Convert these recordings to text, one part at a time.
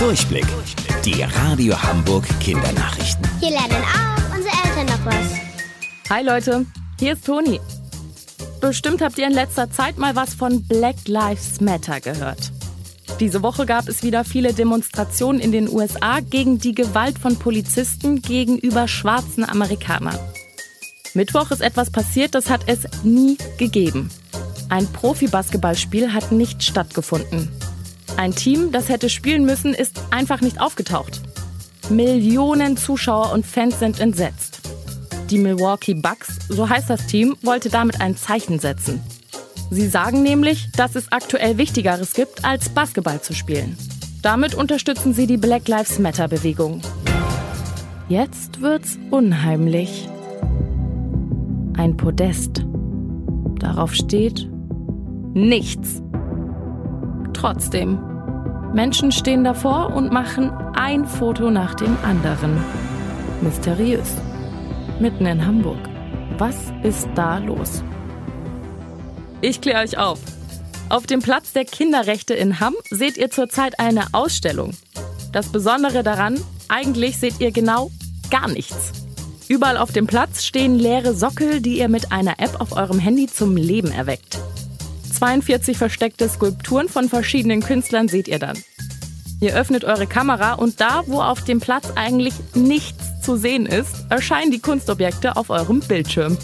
Durchblick. Die Radio Hamburg Kindernachrichten. Hier lernen auch unsere Eltern noch was. Hi Leute, hier ist Toni. Bestimmt habt ihr in letzter Zeit mal was von Black Lives Matter gehört. Diese Woche gab es wieder viele Demonstrationen in den USA gegen die Gewalt von Polizisten gegenüber schwarzen Amerikanern. Mittwoch ist etwas passiert, das hat es nie gegeben. Ein Profi-Basketballspiel hat nicht stattgefunden. Ein Team, das hätte spielen müssen, ist einfach nicht aufgetaucht. Millionen Zuschauer und Fans sind entsetzt. Die Milwaukee Bucks, so heißt das Team, wollte damit ein Zeichen setzen. Sie sagen nämlich, dass es aktuell Wichtigeres gibt, als Basketball zu spielen. Damit unterstützen sie die Black Lives Matter Bewegung. Jetzt wird's unheimlich. Ein Podest. Darauf steht nichts. Trotzdem, Menschen stehen davor und machen ein Foto nach dem anderen. Mysteriös. Mitten in Hamburg. Was ist da los? Ich kläre euch auf. Auf dem Platz der Kinderrechte in Hamm seht ihr zurzeit eine Ausstellung. Das Besondere daran, eigentlich seht ihr genau gar nichts. Überall auf dem Platz stehen leere Sockel, die ihr mit einer App auf eurem Handy zum Leben erweckt. 42 versteckte Skulpturen von verschiedenen Künstlern seht ihr dann. Ihr öffnet eure Kamera und da, wo auf dem Platz eigentlich nichts zu sehen ist, erscheinen die Kunstobjekte auf eurem Bildschirm.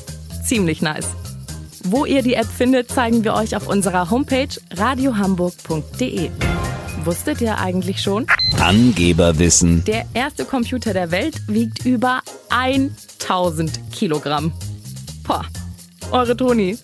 Ziemlich nice. Wo ihr die App findet, zeigen wir euch auf unserer Homepage radiohamburg.de. Wusstet ihr eigentlich schon? Angeberwissen. Der erste Computer der Welt wiegt über 1000 Kilogramm. Boah, eure Toni.